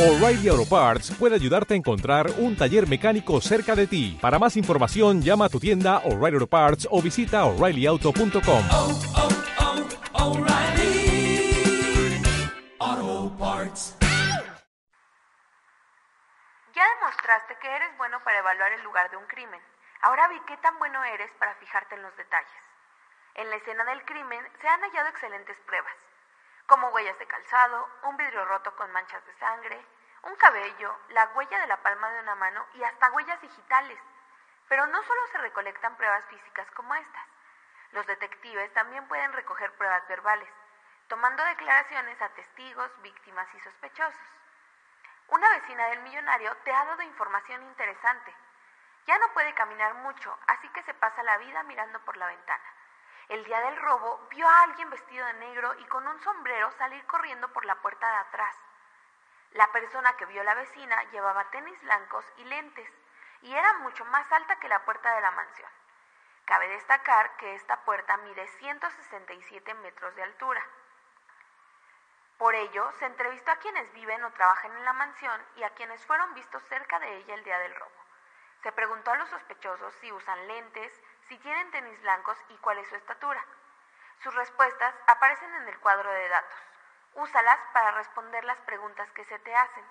O'Reilly Auto Parts puede ayudarte a encontrar un taller mecánico cerca de ti. Para más información, llama a tu tienda O'Reilly Auto Parts o visita oreillyauto.com. oh, oh, Parts. Ya demostraste que eres bueno para evaluar el lugar de un crimen. Ahora vi qué tan bueno eres para fijarte en los detalles. En la escena del crimen se han hallado excelentes pruebas, como huellas de calzado, un vidrio roto con manchas de sangre, un cabello, la huella de la palma de una mano y hasta huellas digitales. Pero no solo se recolectan pruebas físicas como estas. Los detectives también pueden recoger pruebas verbales, tomando declaraciones a testigos, víctimas y sospechosos. Una vecina del millonario te ha dado información interesante. Ya no puede caminar mucho, así que se pasa la vida mirando por la ventana. El día del robo vio a alguien vestido de negro y con un sombrero salir corriendo por la puerta de atrás. La persona que vio a la vecina llevaba tenis blancos y lentes y era mucho más alta que la puerta de la mansión. Cabe destacar que esta puerta mide 167 metros de altura. Por ello, se entrevistó a quienes viven o trabajan en la mansión y a quienes fueron vistos cerca de ella el día del robo. Se preguntó a los sospechosos si usan lentes, si tienen tenis blancos y cuál es su estatura. Sus respuestas aparecen en el cuadro de datos. Úsalas para responder las preguntas que se te hacen.